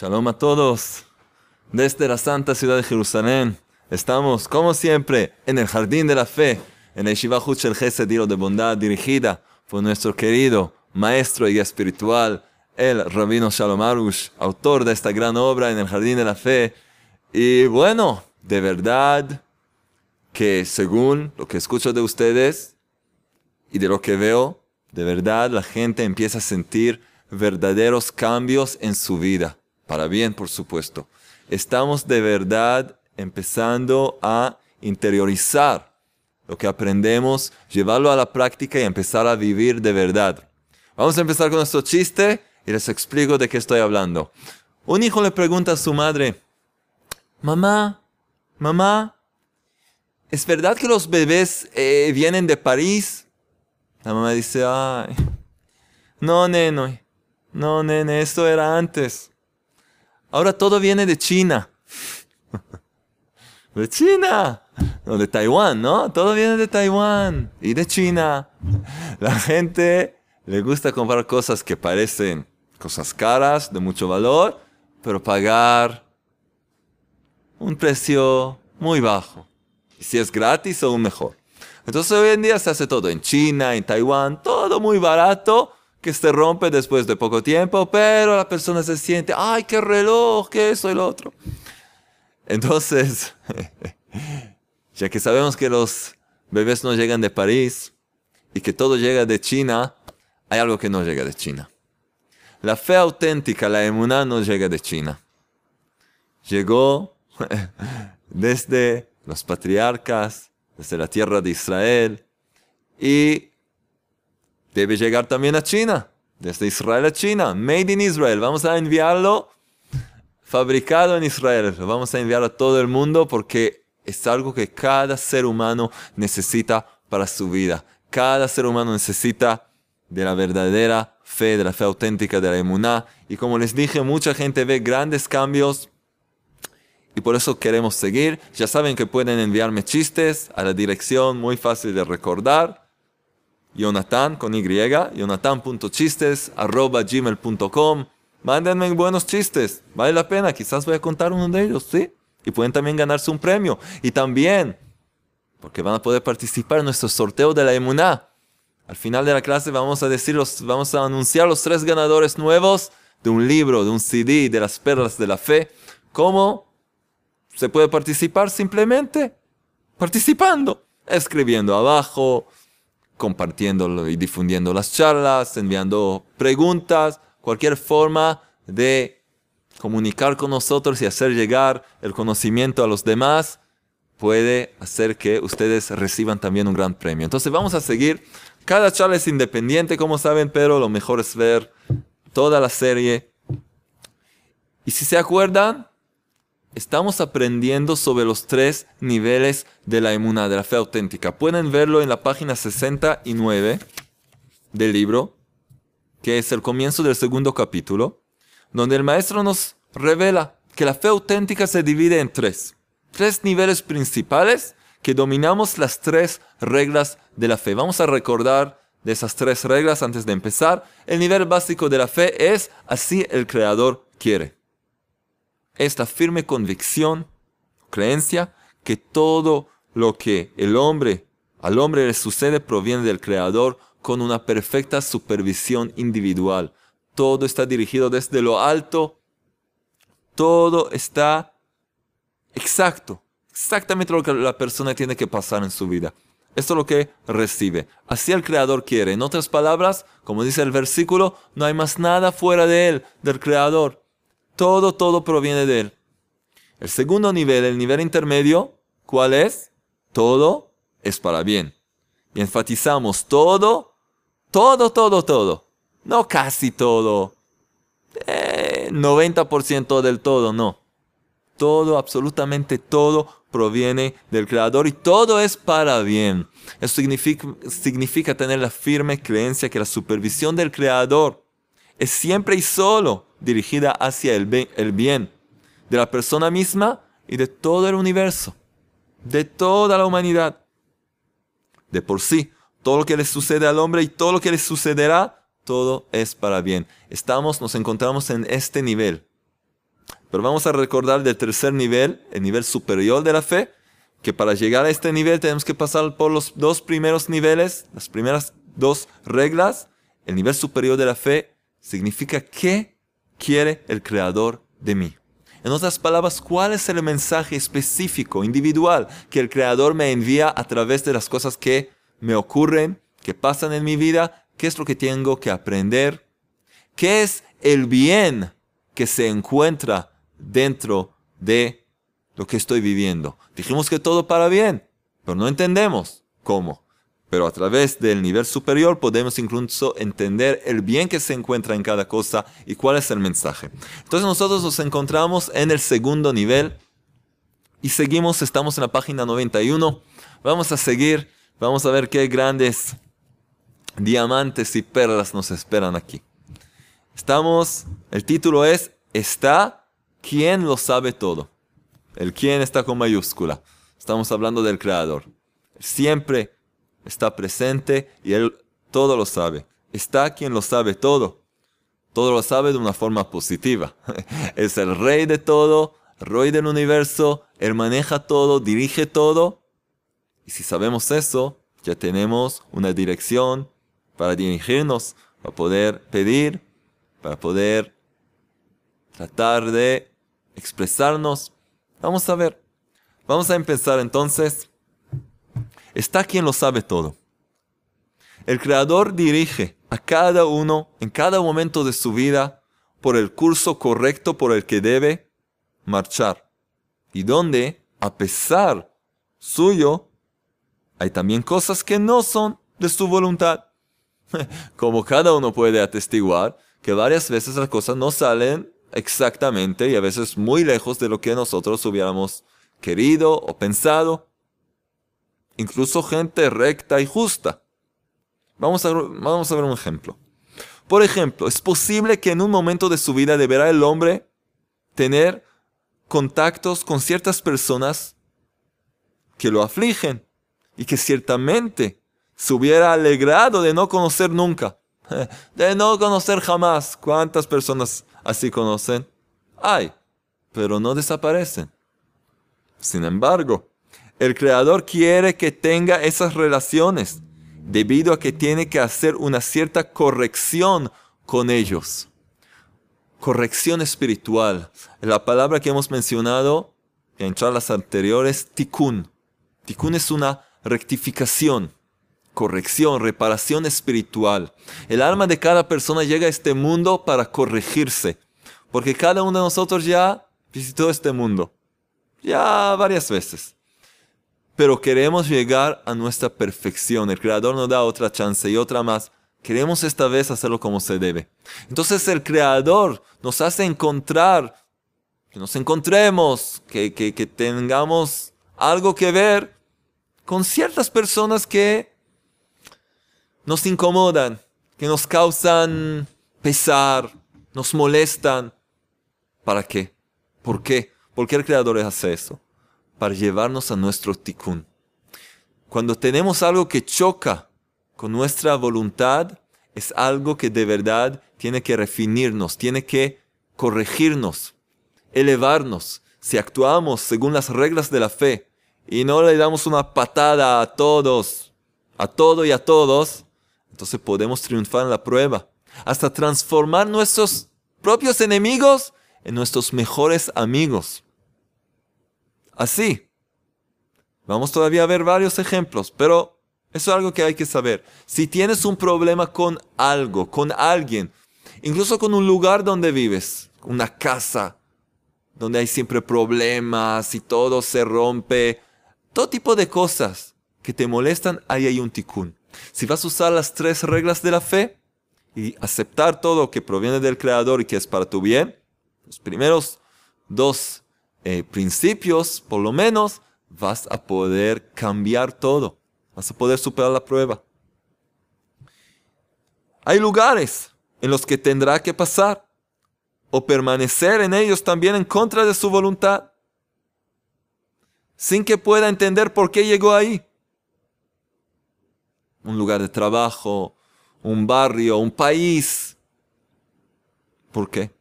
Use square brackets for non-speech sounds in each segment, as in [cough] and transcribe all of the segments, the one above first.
Shalom a todos. Desde la santa ciudad de Jerusalén, estamos, como siempre, en el jardín de la fe, en el Shiva el Gesed de Bondad, dirigida por nuestro querido maestro y espiritual, el Rabino Shalom Arush, autor de esta gran obra en el jardín de la fe. Y bueno, de verdad que según lo que escucho de ustedes y de lo que veo, de verdad la gente empieza a sentir verdaderos cambios en su vida, para bien por supuesto. Estamos de verdad empezando a interiorizar lo que aprendemos, llevarlo a la práctica y empezar a vivir de verdad. Vamos a empezar con nuestro chiste y les explico de qué estoy hablando. Un hijo le pregunta a su madre, mamá, mamá, ¿es verdad que los bebés eh, vienen de París? La mamá dice, ay, no, neno, no, nene, esto era antes. Ahora todo viene de China. de China. No, de Taiwán, ¿no? Todo viene de Taiwán y de China. La gente le gusta comprar cosas que parecen cosas caras, de mucho valor, pero pagar un precio muy bajo. Y si es gratis, aún mejor. Entonces hoy en día se hace todo en China, en Taiwán, todo muy barato que se rompe después de poco tiempo, pero la persona se siente, ay, qué reloj, qué eso y lo otro. Entonces, [laughs] ya que sabemos que los bebés no llegan de París y que todo llega de China, hay algo que no llega de China. La fe auténtica, la emuná, no llega de China. Llegó [laughs] desde los patriarcas, desde la tierra de Israel, y debe llegar también a China, desde Israel a China, made in Israel. Vamos a enviarlo fabricado en Israel, lo vamos a enviar a todo el mundo porque es algo que cada ser humano necesita para su vida. Cada ser humano necesita de la verdadera fe, de la fe auténtica de la emuná. Y como les dije, mucha gente ve grandes cambios y por eso queremos seguir. Ya saben que pueden enviarme chistes a la dirección muy fácil de recordar. Jonathan con Y, jonathan.chistes arroba gmail.com. Mándenme buenos chistes, vale la pena, quizás voy a contar uno de ellos, ¿sí? Y pueden también ganarse un premio. Y también, porque van a poder participar en nuestro sorteo de la emuná. Al final de la clase vamos a decir, vamos a anunciar los tres ganadores nuevos de un libro, de un CD, de las perlas de la fe. ¿Cómo se puede participar? Simplemente participando, escribiendo abajo, compartiendo y difundiendo las charlas, enviando preguntas, cualquier forma de comunicar con nosotros y hacer llegar el conocimiento a los demás puede hacer que ustedes reciban también un gran premio. Entonces vamos a seguir cada charla es independiente, como saben, pero lo mejor es ver toda la serie. Y si se acuerdan, estamos aprendiendo sobre los tres niveles de la inmunidad, de la fe auténtica. Pueden verlo en la página 69 del libro, que es el comienzo del segundo capítulo, donde el maestro nos revela que la fe auténtica se divide en tres. Tres niveles principales que dominamos las tres reglas de la fe. Vamos a recordar de esas tres reglas antes de empezar. El nivel básico de la fe es así el Creador quiere. Esta firme convicción, creencia, que todo lo que el hombre, al hombre le sucede proviene del Creador con una perfecta supervisión individual. Todo está dirigido desde lo alto. Todo está exacto exactamente lo que la persona tiene que pasar en su vida. Esto es lo que recibe. Así el Creador quiere. En otras palabras, como dice el versículo, no hay más nada fuera de Él, del Creador. Todo, todo proviene de Él. El segundo nivel, el nivel intermedio, ¿cuál es? Todo es para bien. Y enfatizamos todo, todo, todo, todo. No casi todo. 90% eh, del todo, no. Todo, absolutamente todo proviene del Creador y todo es para bien. Eso significa tener la firme creencia que la supervisión del Creador es siempre y solo dirigida hacia el bien, el bien de la persona misma y de todo el universo, de toda la humanidad. De por sí, todo lo que le sucede al hombre y todo lo que le sucederá, todo es para bien. Estamos, nos encontramos en este nivel Pero vamos a recordar del tercer nivel, el nivel superior de la fe, que para llegar a este nivel tenemos que pasar por los dos primeros niveles, las primeras dos reglas. El nivel superior de la fe significa qué quiere el Creador de mí. En otras palabras, ¿cuál es el mensaje específico, individual, que el Creador me envía a través de las cosas que me ocurren, que pasan en mi vida? ¿Qué es lo que tengo que aprender? ¿Qué es el bien que se encuentra dentro de lo que estoy viviendo? Dijimos que todo para bien, pero no entendemos cómo. Pero a través del nivel superior podemos incluso entender el bien que se encuentra en cada cosa y cuál es el mensaje. Entonces nosotros nos encontramos en el segundo nivel y seguimos, estamos en la página 91. Vamos a seguir, vamos a ver qué grandes diamantes y perlas nos esperan aquí. Estamos, el título es, está quien lo sabe todo. El quién está con mayúscula. Estamos hablando del creador. Siempre está presente y Él todo lo sabe. Está quien lo sabe todo. Todo lo sabe de una forma positiva. [laughs] es el rey de todo, rey del universo, Él maneja todo, dirige todo. Y si sabemos eso, ya tenemos una dirección para dirigirnos, para poder pedir, para poder tratar de expresarnos. Vamos a ver. Vamos a empezar entonces está quien lo sabe todo. El Creador dirige a cada uno en cada momento de su vida por el curso correcto por el que debe marchar. Y donde, a pesar suyo, hay también cosas que no son de su voluntad. [laughs] Como cada uno puede atestiguar que varias veces las cosas no salen exactamente y a veces muy lejos de lo que nosotros hubiéramos querido o pensado incluso gente recta y justa. Vamos a, vamos a ver un ejemplo. Por ejemplo, es posible que en un momento de su vida deberá el hombre tener contactos con ciertas personas que lo afligen y que ciertamente se hubiera alegrado de no conocer nunca, [laughs] de no conocer jamás. ¿Cuántas personas así conocen? Hay, pero no desaparecen. Sin embargo, el creador quiere que tenga esas relaciones debido a que tiene que hacer una cierta corrección con ellos. Corrección espiritual. La palabra que hemos mencionado en charlas anteriores, tikkun. Tikkun es una rectificación, corrección, reparación espiritual. El alma de cada persona llega a este mundo para corregirse, porque cada uno de nosotros ya visitó este mundo, ya varias veces pero queremos llegar a nuestra perfección. El Creador nos da otra chance y otra más. Queremos esta vez hacerlo como se debe. Entonces el Creador nos hace encontrar, que nos encontremos, que, que, que tengamos algo que ver con ciertas personas que nos incomodan, que nos causan pesar, nos molestan. ¿Para qué? ¿Por qué? ¿Por qué el Creador hace eso? Para llevarnos a nuestro tikkun. Cuando tenemos algo que choca con nuestra voluntad, es algo que de verdad tiene que refinirnos, tiene que corregirnos, elevarnos. Si actuamos según las reglas de la fe y no le damos una patada a todos, a todo y a todos, entonces podemos triunfar en la prueba, hasta transformar nuestros propios enemigos en nuestros mejores amigos así. Vamos todavía a ver varios ejemplos, pero eso es algo que hay que saber. Si tienes un problema con algo, con alguien, incluso con un lugar donde vives, una casa, donde hay siempre problemas y todo se rompe, todo tipo de cosas que te molestan, ahí hay un tikkun. Si vas a usar las tres reglas de la fe y aceptar todo que proviene del Creador y que es para tu bien, los primeros dos eh, principios, por lo menos, vas a poder cambiar todo. Vas a poder superar la prueba. Hay lugares en los que tendrá que pasar o permanecer en ellos también en contra de su voluntad, sin que pueda entender por qué llegó ahí. Un lugar de trabajo, un barrio, un país. ¿Por qué?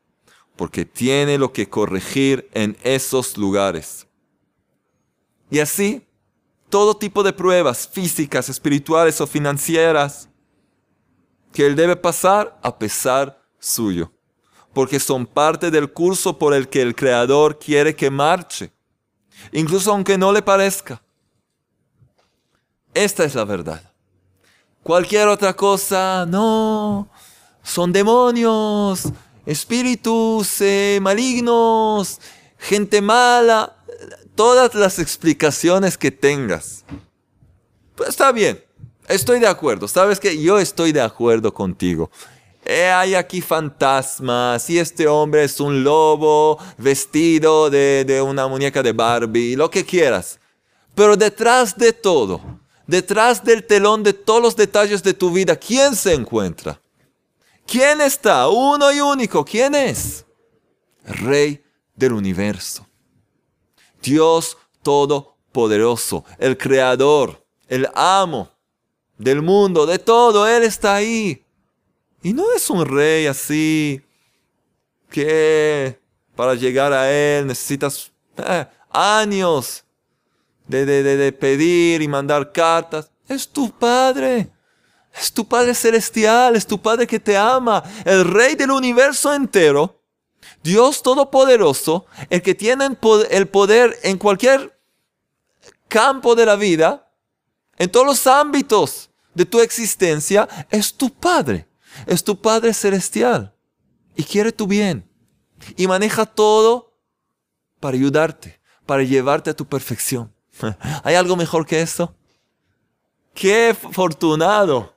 Porque tiene lo que corregir en esos lugares. Y así, todo tipo de pruebas físicas, espirituales o financieras que él debe pasar a pesar suyo, porque son parte del curso por el que el Creador quiere que marche, incluso aunque no le parezca. Esta es la verdad. Cualquier otra cosa, no, son demonios, espíritus eh, malignos, gente mala, todas las explicaciones que tengas. Pues está bien, estoy de acuerdo, sabes que yo estoy de acuerdo contigo. Eh, hay aquí fantasmas y este hombre es un lobo vestido de, de una muñeca de Barbie, lo que quieras. Pero detrás de todo, detrás del telón de todos los detalles de tu vida, ¿quién se encuentra? ¿Quién está? Uno y único. ¿Quién es? Rey del universo. Dios Todopoderoso, el Creador, el amo del mundo, de todo. Él está ahí. Y no es un rey así que para llegar a Él necesitas eh, años de, de pedir y mandar cartas. Es tu Padre. Es tu Padre celestial, es tu Padre que te ama, el Rey del universo entero, Dios Todopoderoso, el que tiene el poder en cualquier campo de la vida, en todos los ámbitos de tu existencia, es tu Padre, es tu Padre celestial y quiere tu bien y maneja todo para ayudarte, para llevarte a tu perfección. [laughs] ¿Hay algo mejor que eso? ¡Qué afortunado!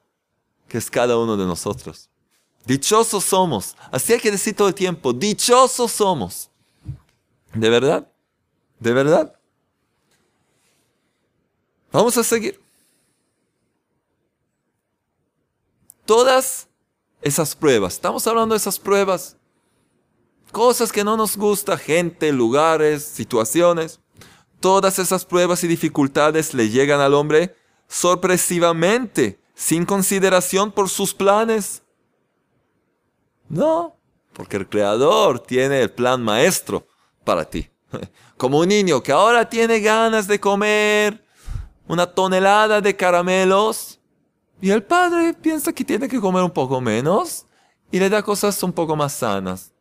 Que es cada uno de nosotros. Dichosos somos. Así hay que decir todo el tiempo, dichosos somos. ¿De verdad? ¿De verdad? Vamos a seguir. Todas esas pruebas, estamos hablando de esas pruebas, cosas que no nos gusta, gente, lugares, situaciones, todas esas pruebas y dificultades le llegan al hombre sorpresivamente sin consideración por sus planes. No, porque el Creador tiene el plan maestro para ti. [laughs] Como un niño que ahora tiene ganas de comer una tonelada de caramelos y el padre piensa que tiene que comer un poco menos y le da cosas un poco más sanas.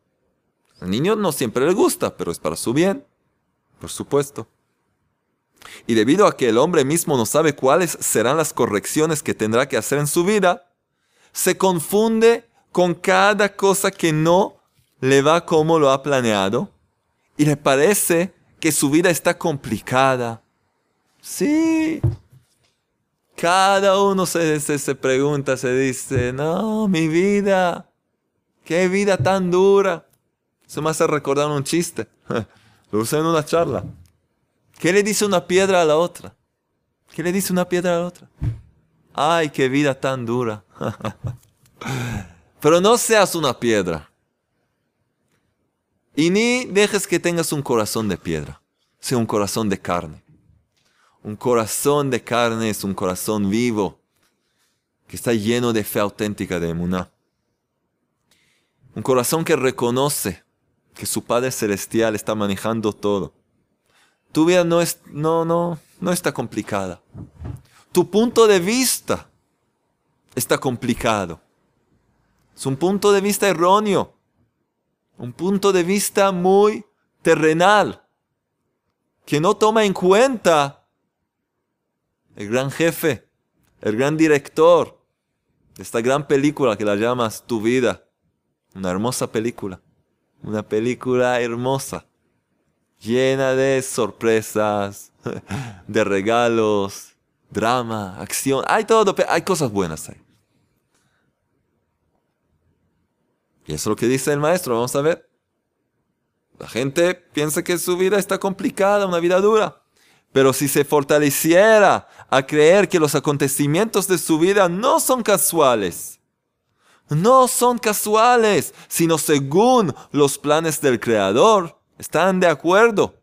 Al niño no siempre le gusta, pero es para su bien, por supuesto. Y debido a que el hombre mismo no sabe cuáles serán las correcciones que tendrá que hacer en su vida, se confunde con cada cosa que no le va como lo ha planeado y le parece que su vida está complicada. Sí. Cada uno se, se, pregunta, se dice, no, mi vida, qué vida tan dura. Se me hace recordar un chiste. [laughs] Lo usé en una charla. ¿Qué le dice una piedra a la otra? ¿Qué le dice una piedra a la otra? Ay, qué vida tan dura. [laughs] Pero no seas una piedra. Y ni dejes que tengas un corazón de piedra. Sea un corazón de carne. Un corazón de carne es un corazón vivo que está lleno de fe auténtica de emuná. Un corazón que reconoce que su Padre Celestial está manejando todo tu vida no, es, no, no, no está complicada. Tu punto de vista está complicado. Es un punto de vista erróneo. Un punto de vista muy terrenal. Que no toma en cuenta el gran jefe, el gran director de esta gran película que la llamas Tu vida. Una hermosa película. Una película hermosa llena de sorpresas, [laughs] de regalos, drama, acción, hay todo, hay cosas buenas ahí. Y eso es lo que dice el maestro, vamos a ver. La gente piensa que su vida está complicada, una vida dura. Pero si se fortaleciera a creer que los acontecimientos de su vida no son casuales, no son casuales, sino según los planes del Creador, están de acuerdo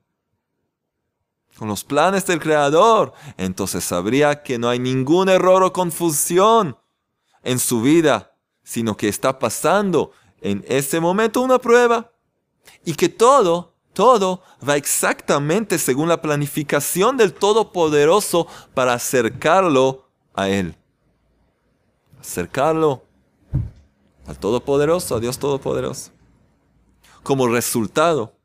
con los planes del Creador, entonces sabría que no hay ningún error o confusión en su vida, sino que está pasando en ese momento una prueba. y que todo, todo va exactamente según la planificación del Todopoderoso para acercarlo a Él. Acercarlo al Todopoderoso, a Dios Todopoderoso. Como resultado,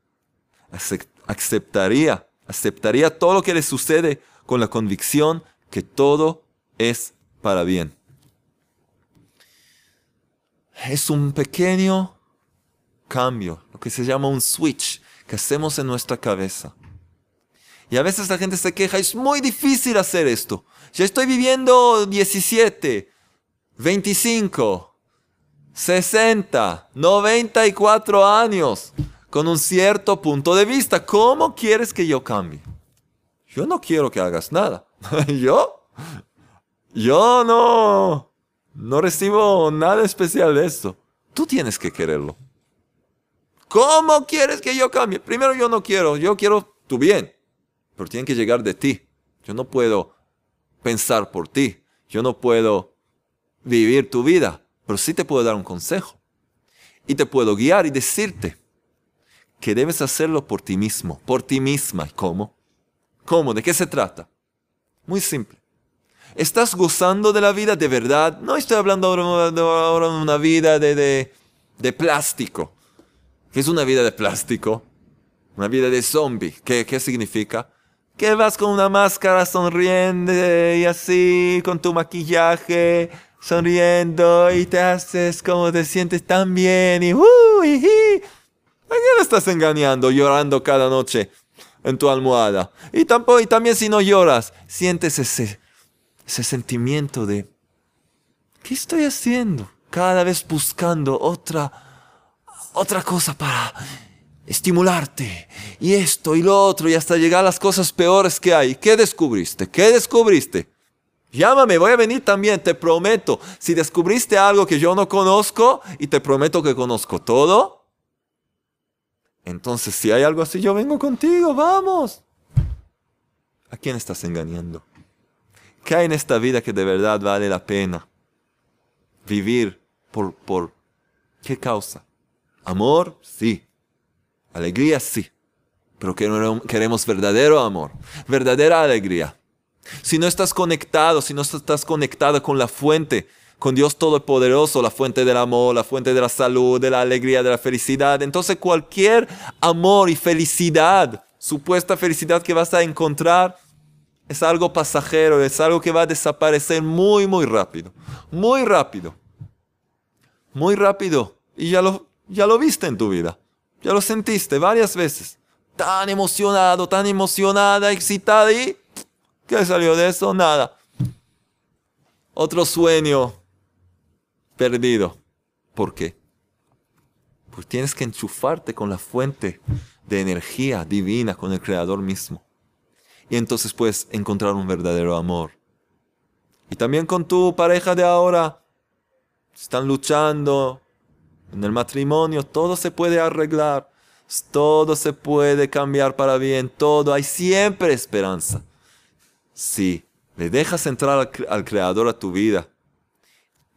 aceptaría, aceptaría todo lo que le sucede con la convicción que todo es para bien. Es un pequeño cambio, lo que se llama un switch que hacemos en nuestra cabeza. Y a veces la gente se queja, es muy difícil hacer esto. Ya estoy viviendo 17, 25, 60, 94 años con un cierto punto de vista. ¿Cómo quieres que yo cambie? Yo no quiero que hagas nada. [laughs] yo, yo no, no recibo nada especial de esto. Tú tienes que quererlo. ¿Cómo quieres que yo cambie? Primero yo no quiero, yo quiero tu bien, pero tiene que llegar de ti. Yo no puedo pensar por ti, yo no puedo vivir tu vida, pero sí te puedo dar un consejo. Y te puedo guiar y decirte que debes hacerlo por ti mismo, por ti misma. ¿Cómo? ¿Cómo? ¿De qué se trata? Muy simple. ¿Estás gozando de la vida de verdad? No estoy hablando ahora de una vida de, de plástico ¿Qué es una vida de plástico? Una vida de zombie. ¿Qué, ¿Qué significa? Que vas con una máscara sonriendo y así, con tu maquillaje, sonriendo y te haces como te sientes tan bien y, uh, ¿A quién estás engañando llorando cada noche en tu almohada? Y, tampoco, y también si no lloras, sientes ese, ese sentimiento de, ¿qué estoy haciendo? Cada vez buscando otra otra cosa para estimularte y esto y lo otro y hasta llegar a las cosas peores que hay. ¿Qué descubriste? ¿Qué descubriste? Llámame, voy a venir también, te prometo. Si descubriste algo que yo no conozco y te prometo que conozco todo, entonces si hay algo así, yo vengo contigo, vamos. ¿A quién estás engañando? ¿Qué hay en esta vida que de verdad vale la pena vivir por, por qué causa? Amor, sí. Alegría, sí. Pero queremos verdadero amor, verdadera alegría. Si no estás conectado, si no estás conectado con la fuente, con Dios Todopoderoso, la fuente del amor, la fuente de la salud, de la alegría, de la felicidad, entonces cualquier amor y felicidad, supuesta felicidad que vas a encontrar, es algo pasajero, es algo que va a desaparecer muy, muy rápido. Muy rápido. Muy rápido. Y ya lo, ya lo viste en tu vida. Ya lo sentiste varias veces. Tan emocionado, tan emocionada, excitada y... ¿Qué salió de eso? Nada. Otro sueño perdido. ¿Por qué? Pues tienes que enchufarte con la fuente de energía divina, con el Creador mismo. Y entonces puedes encontrar un verdadero amor. Y también con tu pareja de ahora. Están luchando, en el matrimonio todo se puede arreglar, todo se puede cambiar para bien, todo, hay siempre esperanza. Si le dejas entrar al, Creador a tu vida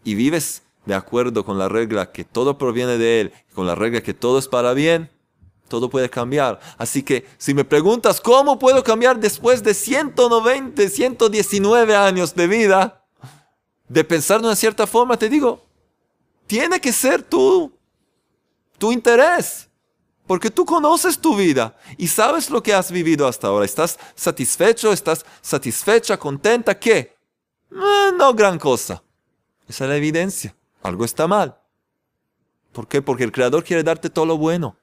y vives de acuerdo con la regla que todo proviene de Él, con la regla que todo es para bien, todo puede cambiar. Así que si me preguntas cómo puedo cambiar después de 190, 119 años de vida, de pensar de una cierta forma, te digo, tiene que ser tú, tu interés. Porque tú conoces tu vida y sabes lo que has vivido hasta ahora. ¿Estás satisfecho? ¿Estás satisfecha? ¿Contenta? ¿Qué? Eh, no gran cosa. Esa es la evidencia. Algo está mal. ¿Por qué? Porque el Creador quiere darte todo lo bueno.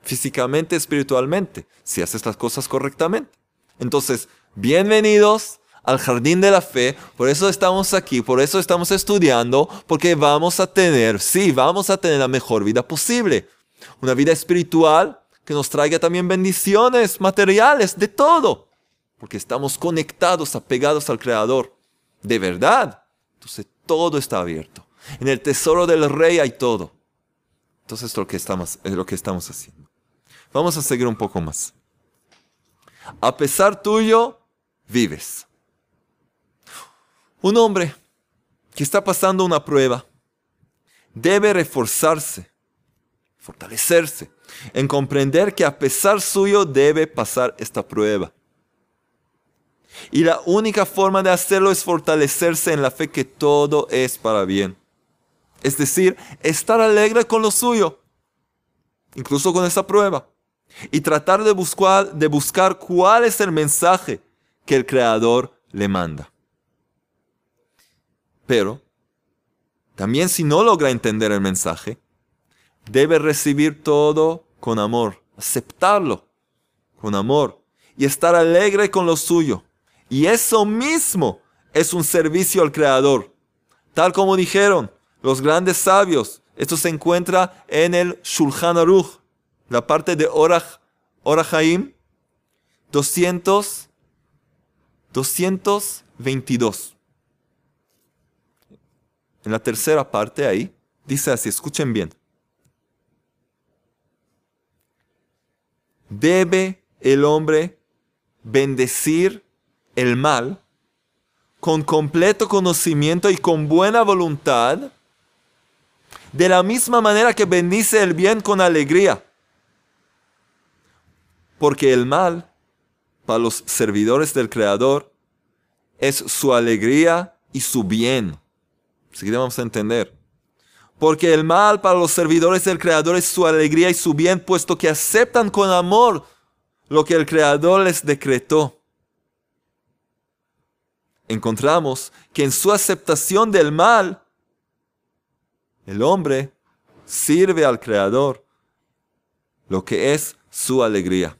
Físicamente, espiritualmente, si haces las cosas correctamente. Entonces, bienvenidos al jardín de la fe. Por eso estamos aquí, por eso estamos estudiando, porque vamos a tener, sí, vamos a tener la mejor vida posible. Una vida espiritual que nos traiga también bendiciones materiales, de todo. Porque estamos conectados, apegados al Creador. De verdad. Entonces todo está abierto. En el tesoro del rey hay todo. Entonces es lo que estamos, es lo que estamos haciendo. Vamos a seguir un poco más. A pesar tuyo, vives. Un hombre que está pasando una prueba debe reforzarse fortalecerse, en comprender que a pesar suyo debe pasar esta prueba. Y la única forma de hacerlo es fortalecerse en la fe que todo es para bien. Es decir, estar alegre con lo suyo, incluso con esa prueba. Y tratar de buscar, de buscar cuál es el mensaje que el Creador le manda. Pero, también si no logra entender el mensaje, debe recibir todo con amor, aceptarlo con amor y estar alegre con lo suyo. Y eso mismo es un servicio al Creador. Tal como dijeron los grandes sabios, esto se encuentra en el Shulchan Aruch, la parte de Orach, Orachaim, 200, 222. En la tercera parte ahí, dice así, escuchen bien. debe el hombre bendecir el mal con completo conocimiento y con buena voluntad, de la misma manera que bendice el bien con alegría. Porque el mal, para los servidores del Creador, es su alegría y su bien. Así que vamos a entender. Porque el mal para los servidores del Creador es su alegría y su bien, puesto que aceptan con amor lo que el Creador les decretó. Encontramos que en su aceptación del mal, el hombre sirve al Creador lo que es su alegría.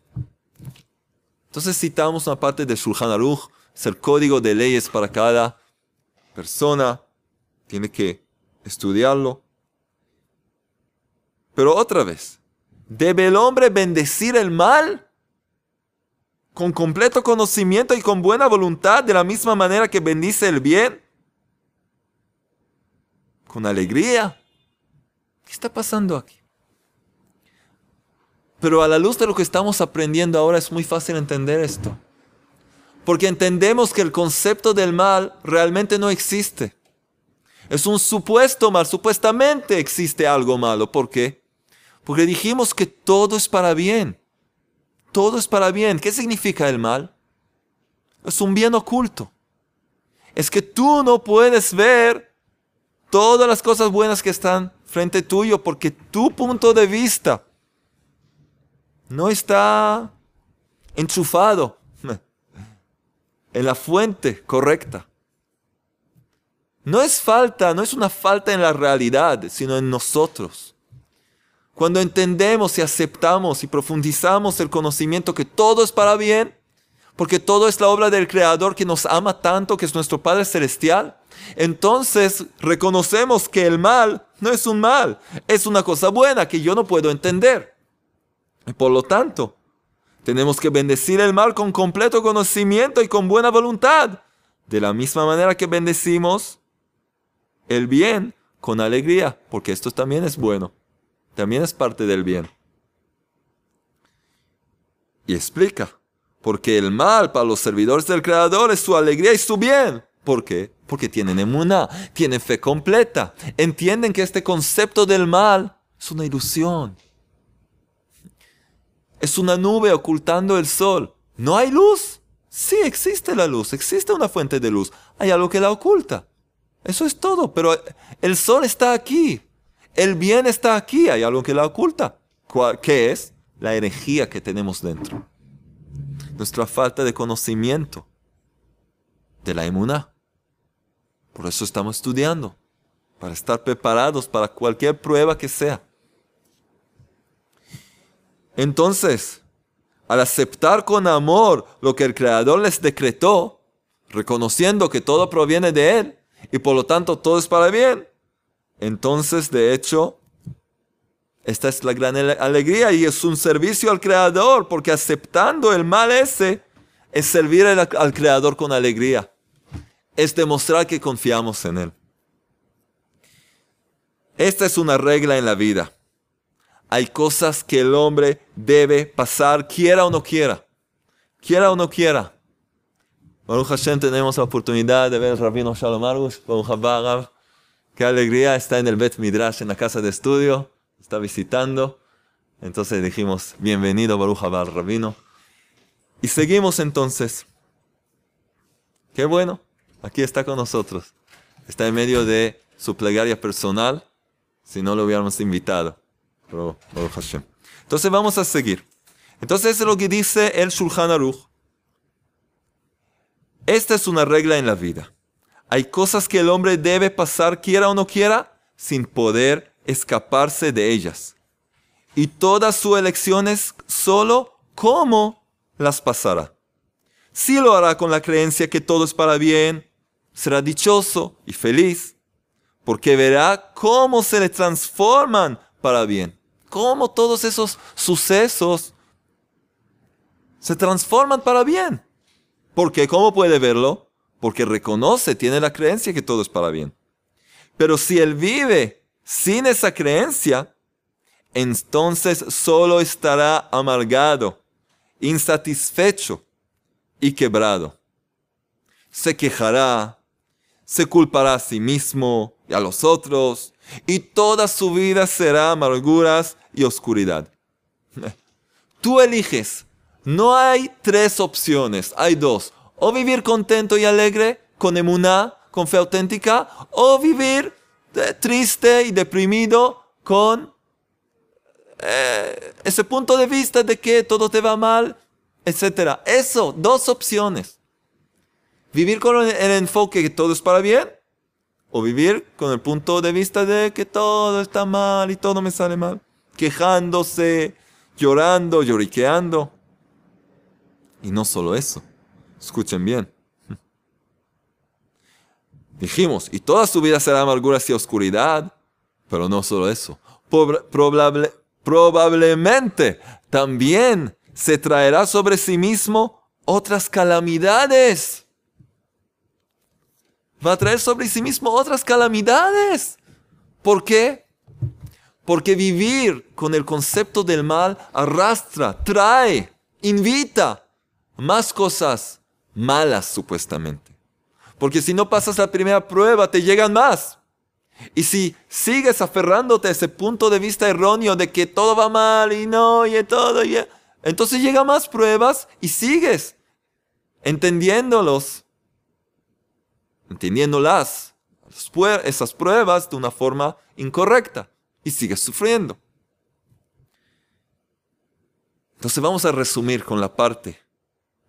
Entonces citamos una parte de Shulchan Aruch, es el código de leyes para cada persona, tiene que estudiarlo. Pero otra vez, ¿debe el hombre bendecir el mal? Con completo conocimiento y con buena voluntad, de la misma manera que bendice el bien. Con alegría. ¿Qué está pasando aquí? Pero a la luz de lo que estamos aprendiendo ahora es muy fácil entender esto. Porque entendemos que el concepto del mal realmente no existe. Es un supuesto mal, supuestamente existe algo malo. ¿Por qué? Porque dijimos que todo es para bien. Todo es para bien. ¿Qué significa el mal? Es un bien oculto. Es que tú no puedes ver todas las cosas buenas que están frente tuyo porque tu punto de vista no está enchufado [laughs] en la fuente correcta. No es falta, no es una falta en la realidad, sino en nosotros. Cuando entendemos y aceptamos y profundizamos el conocimiento que todo es para bien, porque todo es la obra del Creador que nos ama tanto, que es nuestro Padre Celestial, entonces reconocemos que el mal no es un mal, es una cosa buena que yo no puedo entender. Y por lo tanto, tenemos que bendecir el mal con completo conocimiento y con buena voluntad, de la misma manera que bendecimos el bien con alegría, porque esto también es bueno también es parte del bien. Y explica, porque el mal para los servidores del Creador es su alegría y su bien. ¿Por qué? Porque tienen emuná, tienen fe completa. Entienden que este concepto del mal es una ilusión. Es una nube ocultando el sol. ¿No hay luz? Sí, existe la luz, existe una fuente de luz. Hay algo que la oculta. Eso es todo, pero el sol está aquí. El bien está aquí, hay algo que la oculta. ¿Qué es? La herejía que tenemos dentro. Nuestra falta de conocimiento de la emuná. Por eso estamos estudiando, para estar preparados para cualquier prueba que sea. Entonces, al aceptar con amor lo que el Creador les decretó, reconociendo que todo proviene de Él y por lo tanto todo es para bien, entonces, de hecho, esta es la gran alegría y es un servicio al Creador, porque aceptando el mal ese es servir al, Creador con alegría. Es demostrar que confiamos en Él. Esta es una regla en la vida. Hay cosas que el hombre debe pasar, quiera o no quiera. Quiera o no quiera. Baruch Hashem tenemos la oportunidad de ver al Rabino Shalom Baruch Qué alegría está en el Bet Midrash, en la casa de estudio. Está visitando. Entonces dijimos, bienvenido Baruch Abad Rabino. Y seguimos entonces. Qué bueno, aquí está con nosotros. Está en medio de su plegaria personal, si no lo hubiéramos invitado. Pero, Entonces vamos a seguir. Entonces es lo que dice el Shulchan Aruch. Esta es una regla en la vida. Hay cosas que el hombre debe pasar, quiera o no quiera, sin poder escaparse de ellas. Y todas sus elecciones solo cómo las pasará. Si lo hará con la creencia que todo es para bien, será dichoso y feliz, porque verá cómo se le transforman para bien, cómo todos esos sucesos se transforman para bien. Porque ¿cómo puede verlo? Porque reconoce, tiene la creencia que todo es para bien. Pero si él vive sin esa creencia, entonces solo estará amargado, insatisfecho y quebrado. Se quejará, se culpará a sí mismo y a los otros, y toda su vida será amarguras y oscuridad. [laughs] Tú eliges. No hay tres opciones, hay dos. O vivir contento y alegre, con emuná, con fe auténtica, o vivir triste y deprimido con eh, ese punto de vista de que todo te va mal, etc. Eso, dos opciones. Vivir con el enfoque que todo es para bien o vivir con el punto de vista de que todo está mal y todo me sale mal. Quejándose, llorando, lloriqueando. Y no solo eso. Escuchen bien. Dijimos, y toda su vida será amargura y oscuridad. Pero no solo eso. Probable, probablemente también se traerá sobre sí mismo otras calamidades. Va a traer sobre sí mismo otras calamidades. ¿Por qué? Porque vivir con el concepto del mal arrastra, trae, invita más cosas malas supuestamente. Porque si no pasas la primera prueba, te llegan más. Y si sigues aferrándote a ese punto de vista erróneo de que todo va mal y no, y todo, y entonces llegan más pruebas y sigues entendiéndolos, entendiéndolas, esas pruebas de una forma incorrecta y sigues sufriendo. Entonces vamos a resumir con la parte,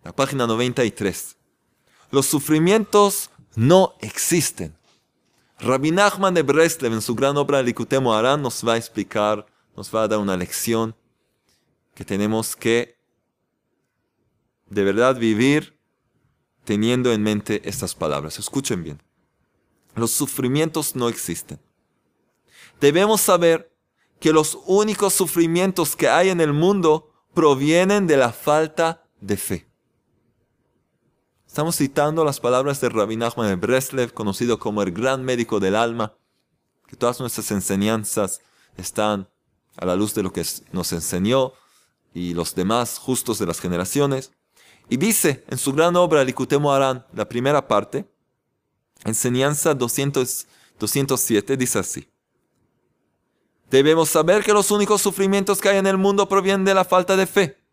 la página 93. Los sufrimientos no existen. Rabbi Nachman de Breslev en su gran obra Likutei Moharan nos va a explicar, nos va a dar una lección que tenemos que de verdad vivir teniendo en mente estas palabras. Escuchen bien. Los sufrimientos no existen. Debemos saber que los únicos sufrimientos que hay en el mundo provienen de la falta de fe. Estamos citando las palabras de Rabbi Nachman de Breslev, conocido como el gran médico del alma, que todas nuestras enseñanzas están a la luz de lo que nos enseñó y los demás justos de las generaciones. Y dice en su gran obra Likutemo Aran, la primera parte, enseñanza 200, 207, dice así. Debemos saber que los únicos sufrimientos que hay en el mundo provienen de la falta de fe.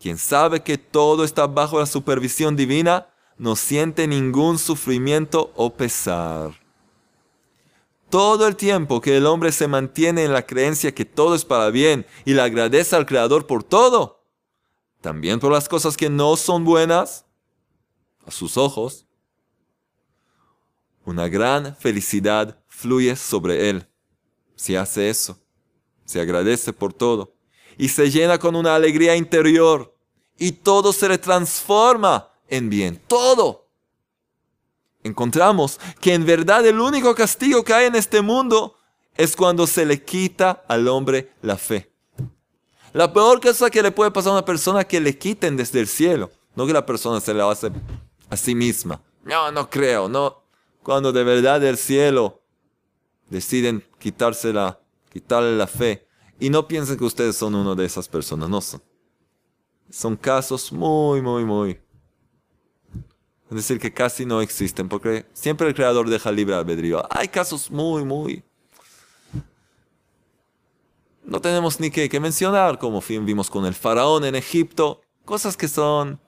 Quien sabe que todo está bajo la supervisión divina, no siente ningún sufrimiento o pesar. Todo el tiempo que el hombre se mantiene en la creencia que todo es para bien y le agradece al Creador por todo, también por las cosas que no son buenas, a sus ojos, una gran felicidad fluye sobre él si hace eso, se agradece por todo y se llena con una alegría interior y todo se le transforma en bien. Todo. Encontramos que en verdad el único castigo que hay en este mundo es cuando se le quita al hombre la fe. La peor cosa que le puede pasar a una persona que le quiten desde el cielo, no que la persona se la hace a sí misma. No, no creo, no. Cuando de verdad del cielo deciden quitársela, quitarle la fe, y no piensen que ustedes son uno de esas personas, no son. Son casos muy, muy, muy. Es decir, que casi no existen, porque siempre el creador deja libre albedrío. Hay casos muy, muy. no tenemos ni que, que mencionar, como vimos con el faraón en Egipto, cosas que son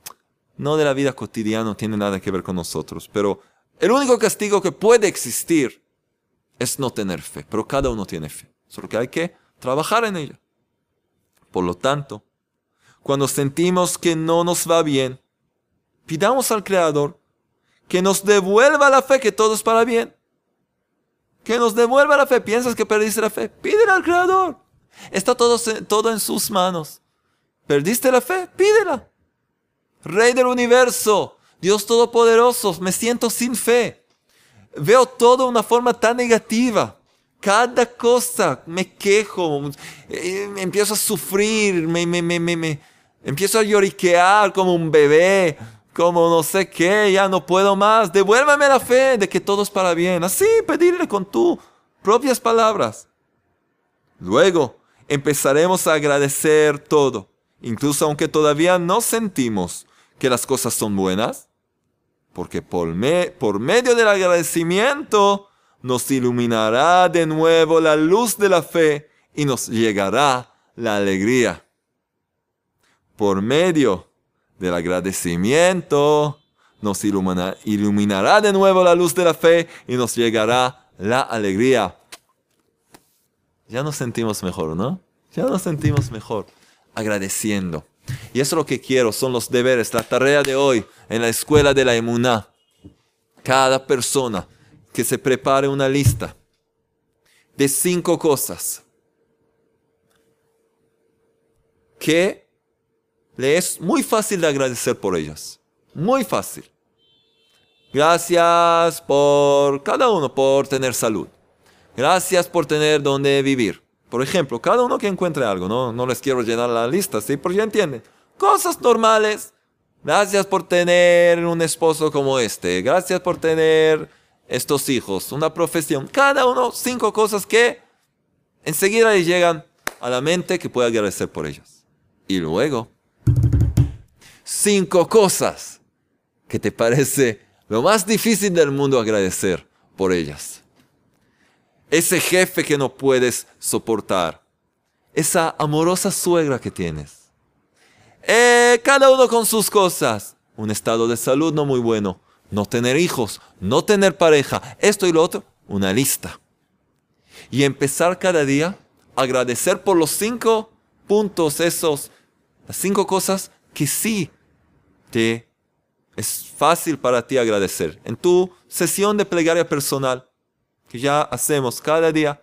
no de la vida cotidiana, no tienen nada que ver con nosotros. Pero el único castigo que puede existir es no tener fe, pero cada uno tiene fe, solo que hay que trabajar en ella. Por lo tanto, cuando sentimos que no nos va bien, pidamos al Creador que nos devuelva la fe, que todo es para bien. Que nos devuelva la fe. ¿Piensas que perdiste la fe? Pídele al Creador. Está todo, todo en sus manos. ¿Perdiste la fe? Pídela. Rey del universo, Dios Todopoderoso, me siento sin fe. Veo todo de una forma tan negativa. Cada cosa me quejo, eh, empiezo a sufrir, me, me, me, me, empiezo a lloriquear como un bebé, como no sé qué, ya no puedo más. Devuélveme la fe de que todo es para bien. Así, pedirle con tus propias palabras. Luego empezaremos a agradecer todo, incluso aunque todavía no sentimos que las cosas son buenas, porque por, por medio del agradecimiento nos iluminará de nuevo la luz de la fe y nos llegará la alegría. Por medio del agradecimiento nos iluminará de nuevo la luz de la fe y nos llegará la alegría. Ya nos sentimos mejor, ¿no? Ya nos sentimos mejor agradeciendo. Y eso es lo que quiero, son los deberes, la tarea de hoy en la escuela de la emuná. Cada persona que se prepare una lista de cinco cosas que le es muy fácil de agradecer por ellas. Muy fácil. Gracias por cada uno por tener salud. Gracias por tener donde vivir. Por ejemplo, cada uno que encuentre algo, no, no les quiero llenar la lista, ¿sí? Porque ya entienden. Cosas normales. Gracias por tener un esposo como este. Gracias por tener estos hijos, una profesión. Cada uno, cinco cosas que enseguida le llegan a la mente que puede agradecer por ellas. Y luego, cinco cosas que te parece lo más difícil del mundo agradecer por ellas ese jefe que no puedes soportar, esa amorosa suegra que tienes. Eh, cada uno con sus cosas. Un estado de salud no muy bueno, no tener hijos, no tener pareja, esto y lo otro, una lista. Y empezar cada día a agradecer por los cinco puntos, esos, las cinco cosas que sí te es fácil para ti agradecer. En tu sesión de plegaria personal, que ya hacemos cada día,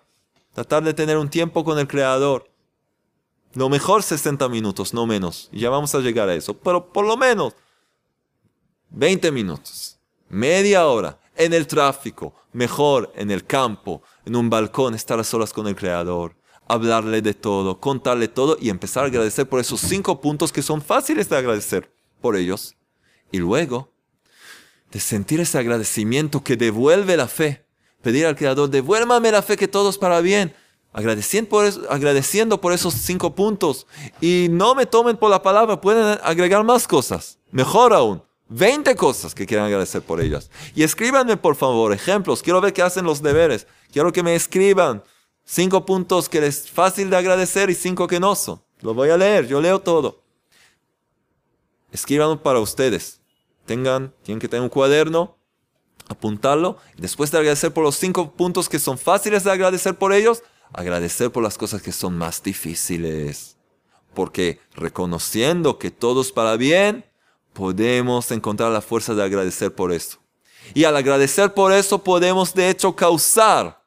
tratar de tener un tiempo con el Creador. Lo mejor 60 minutos, no menos. Ya vamos a llegar a eso. Pero por lo menos 20 minutos, media hora, en el tráfico, mejor en el campo, en un balcón, estar a solas con el Creador, hablarle de todo, contarle todo y empezar a agradecer por esos cinco puntos que son fáciles de agradecer por ellos. Y luego, de sentir ese agradecimiento que devuelve la fe pedir al Creador, devuélvame la fe que todo es para bien, agradeciendo por, agradeciendo por esos cinco puntos. Y no me tomen por la palabra, pueden agregar más cosas, mejor aún. 20 cosas que quieran agradecer por ellas. Y escríbanme, por favor, ejemplos. Quiero ver qué hacen los deberes. Quiero que me escriban cinco puntos que es fácil de agradecer y cinco que no son. Lo voy a leer, yo leo todo. Escriban para ustedes. Tengan, tienen que tener un cuaderno apuntarlo. Después de agradecer por los cinco puntos que son fáciles de agradecer por ellos, agradecer por las cosas que son más difíciles. Porque reconociendo que todo es para bien, podemos encontrar la fuerza de agradecer por eso. Y al agradecer por eso podemos de hecho causar,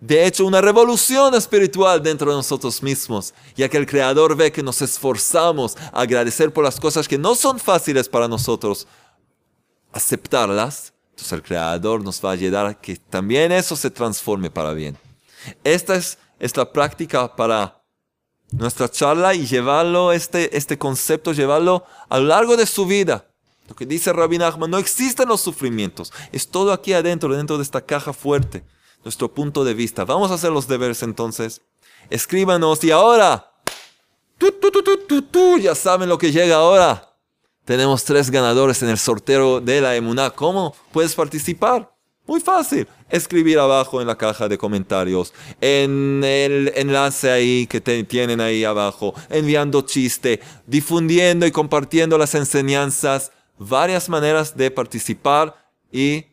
de hecho, una revolución espiritual dentro de nosotros mismos, ya que el Creador ve que nos esforzamos a agradecer por las cosas que no son fáciles para nosotros, aceptarlas, entonces el Creador nos va a ayudar a que también eso se transforme para bien. Esta es, la práctica para nuestra charla y llevarlo, este, este concepto, llevarlo a lo largo de su vida. Lo que dice Rabbi Nachman, no existen los sufrimientos, es todo aquí adentro, dentro de esta caja fuerte, nuestro punto de vista. Vamos a hacer los deberes entonces. Escríbanos y ahora, ya saben lo que llega ahora. Tenemos tres ganadores en el sorteo de la Emuná. ¿Cómo puedes participar? Muy fácil. Escribir abajo en la caja de comentarios, en el enlace ahí que tienen ahí abajo, enviando chiste, difundiendo y compartiendo las enseñanzas. Varias maneras de participar y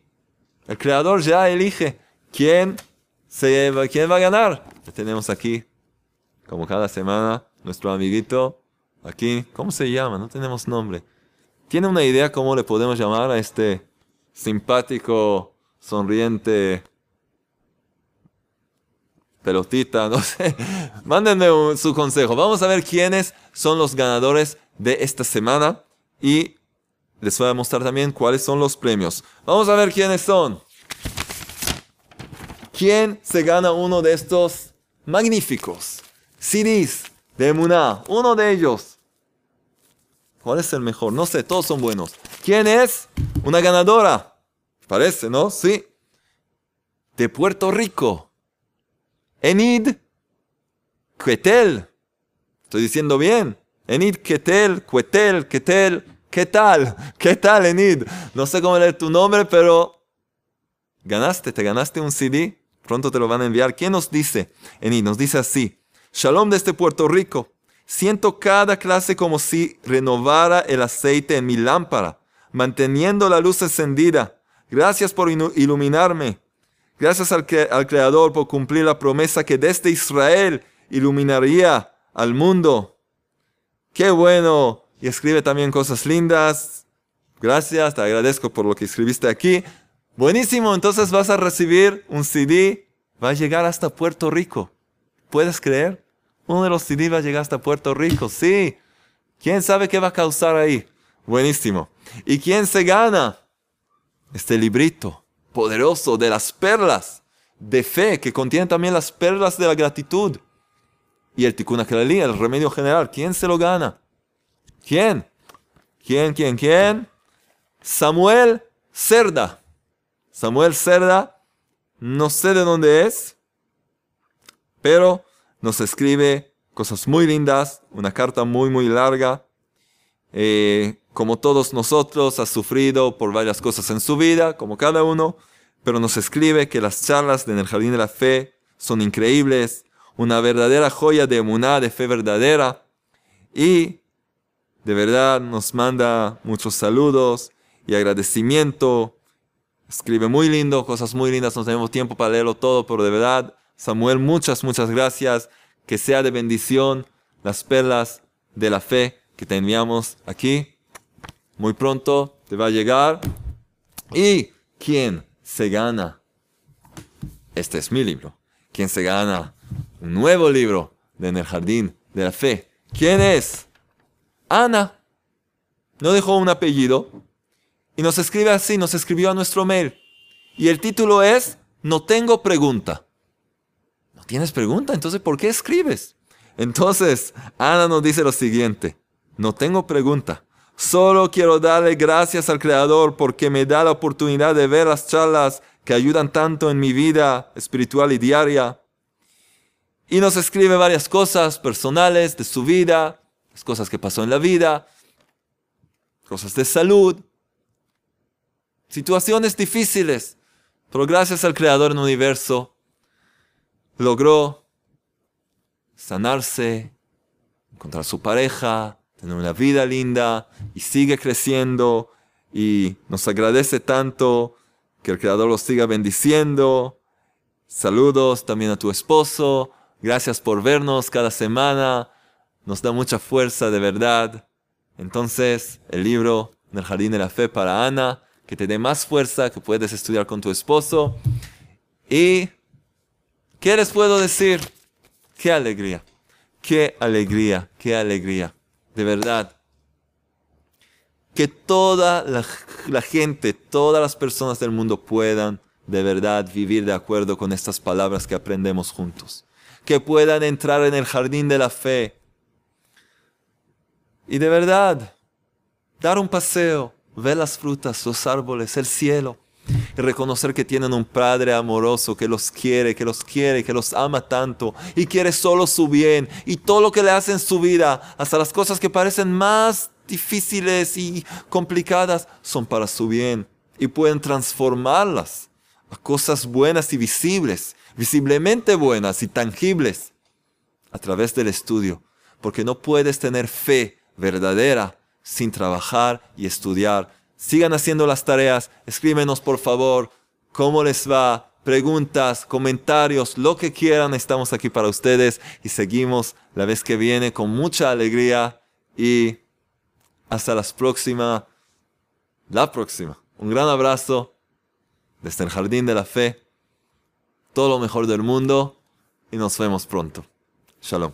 el creador ya elige quién, se, quién va a ganar. tenemos aquí, como cada semana, nuestro amiguito aquí. ¿Cómo se llama? No tenemos nombre. ¿Tiene una idea cómo le podemos llamar a este simpático sonriente, pelotita, [laughs] no sé. Mándenme su consejo. Vamos a ver quiénes son los ganadores de esta semana y les voy a mostrar también cuáles son los premios. Vamos a ver quiénes son. ¿Quién se gana uno de estos magníficos CDs de Muná? Uno de ellos. ¿Cuál es el mejor? No sé, todos son buenos. ¿Quién es? Una ganadora. Parece, ¿no? Sí. De Puerto Rico. Enid Quetel. Estoy diciendo bien. Enid Quetel, Quetel, Quetel. ¿Qué tal? ¿Qué tal, Enid? No sé cómo leer tu nombre, pero ganaste, te ganaste un CD. Pronto te lo van a enviar. ¿Quién nos dice? Enid nos dice así. Shalom desde Puerto Rico. Siento cada clase como si renovara el aceite en mi lámpara, manteniendo la luz encendida. Gracias por iluminarme. Gracias al, Creador por cumplir la promesa que desde Israel iluminaría al mundo. Qué bueno. Y escribe también cosas lindas. Gracias, te agradezco por lo que escribiste aquí. Buenísimo, entonces vas a recibir un CD. Va a llegar hasta Puerto Rico. ¿Puedes creer? Uno de los CD va a llegar hasta Puerto Rico. Sí. ¿Quién sabe qué va a causar ahí? Buenísimo. ¿Y quién se gana? este librito poderoso de las perlas de fe que contiene también las perlas de la gratitud. Y el Tikkun el remedio general, ¿quién se lo gana? ¿Quién? ¿Quién, quién, quién? Samuel Cerda. Samuel Cerda, no sé de dónde es, pero nos escribe cosas muy lindas, una carta muy, muy larga. Eh, como todos nosotros, ha sufrido por varias cosas en su vida, como cada uno, pero nos escribe que las charlas en el Jardín de la Fe son increíbles, una verdadera joya de emuná, de fe verdadera, y de verdad nos manda muchos saludos y agradecimiento. Escribe muy lindo, cosas muy lindas, no tenemos tiempo para leerlo todo, pero de verdad, Samuel, muchas, muchas gracias. Que sea de bendición las perlas de la fe que te enviamos aquí muy pronto te va a llegar. ¿Y quién se gana? Este es mi libro. ¿Quién se gana? Un nuevo libro de En el Jardín de la Fe. ¿Quién es? Ana. No dejó un apellido. Y nos escribe así, nos escribió a nuestro mail. Y el título es No tengo pregunta. ¿No tienes pregunta? Entonces, ¿por qué escribes? Entonces, Ana nos dice lo siguiente. No tengo pregunta. Solo quiero darle gracias al Creador porque me da la oportunidad de ver las charlas que ayudan tanto en mi vida espiritual y diaria. Y nos escribe varias cosas personales de su vida, las cosas que pasó en la vida, cosas de salud, situaciones difíciles. Pero gracias al Creador en el universo, logró sanarse, encontrar su pareja, tener una vida linda y sigue creciendo y nos agradece tanto que el Creador los siga bendiciendo. Saludos también a tu esposo. Gracias por vernos cada semana. Nos da mucha fuerza de verdad. Entonces, el libro del Jardín de la Fe para Ana, que te dé más fuerza, que puedes estudiar con tu esposo. Y, ¿qué les puedo decir? Qué alegría, qué alegría, qué alegría de verdad, que toda la, gente, todas las personas del mundo puedan de verdad vivir de acuerdo con estas palabras que aprendemos juntos. Que puedan entrar en el jardín de la fe. Y de verdad, dar un paseo, ver las frutas, los árboles, el cielo. Y reconocer que tienen un Padre amoroso que los quiere, que los quiere, que los ama tanto y quiere solo su bien. Y todo lo que le hace en su vida, hasta las cosas que parecen más difíciles y complicadas, son para su bien y pueden transformarlas a cosas buenas y visibles, visiblemente buenas y tangibles, a través del estudio, porque no puedes tener fe verdadera sin trabajar y estudiar. Sigan haciendo las tareas, escríbenos por favor cómo les va, preguntas, comentarios, lo que quieran, estamos aquí para ustedes y seguimos la vez que viene con mucha alegría y hasta la próxima, la próxima. Un gran abrazo desde el Jardín de la Fe, todo lo mejor del mundo y nos vemos pronto. Shalom.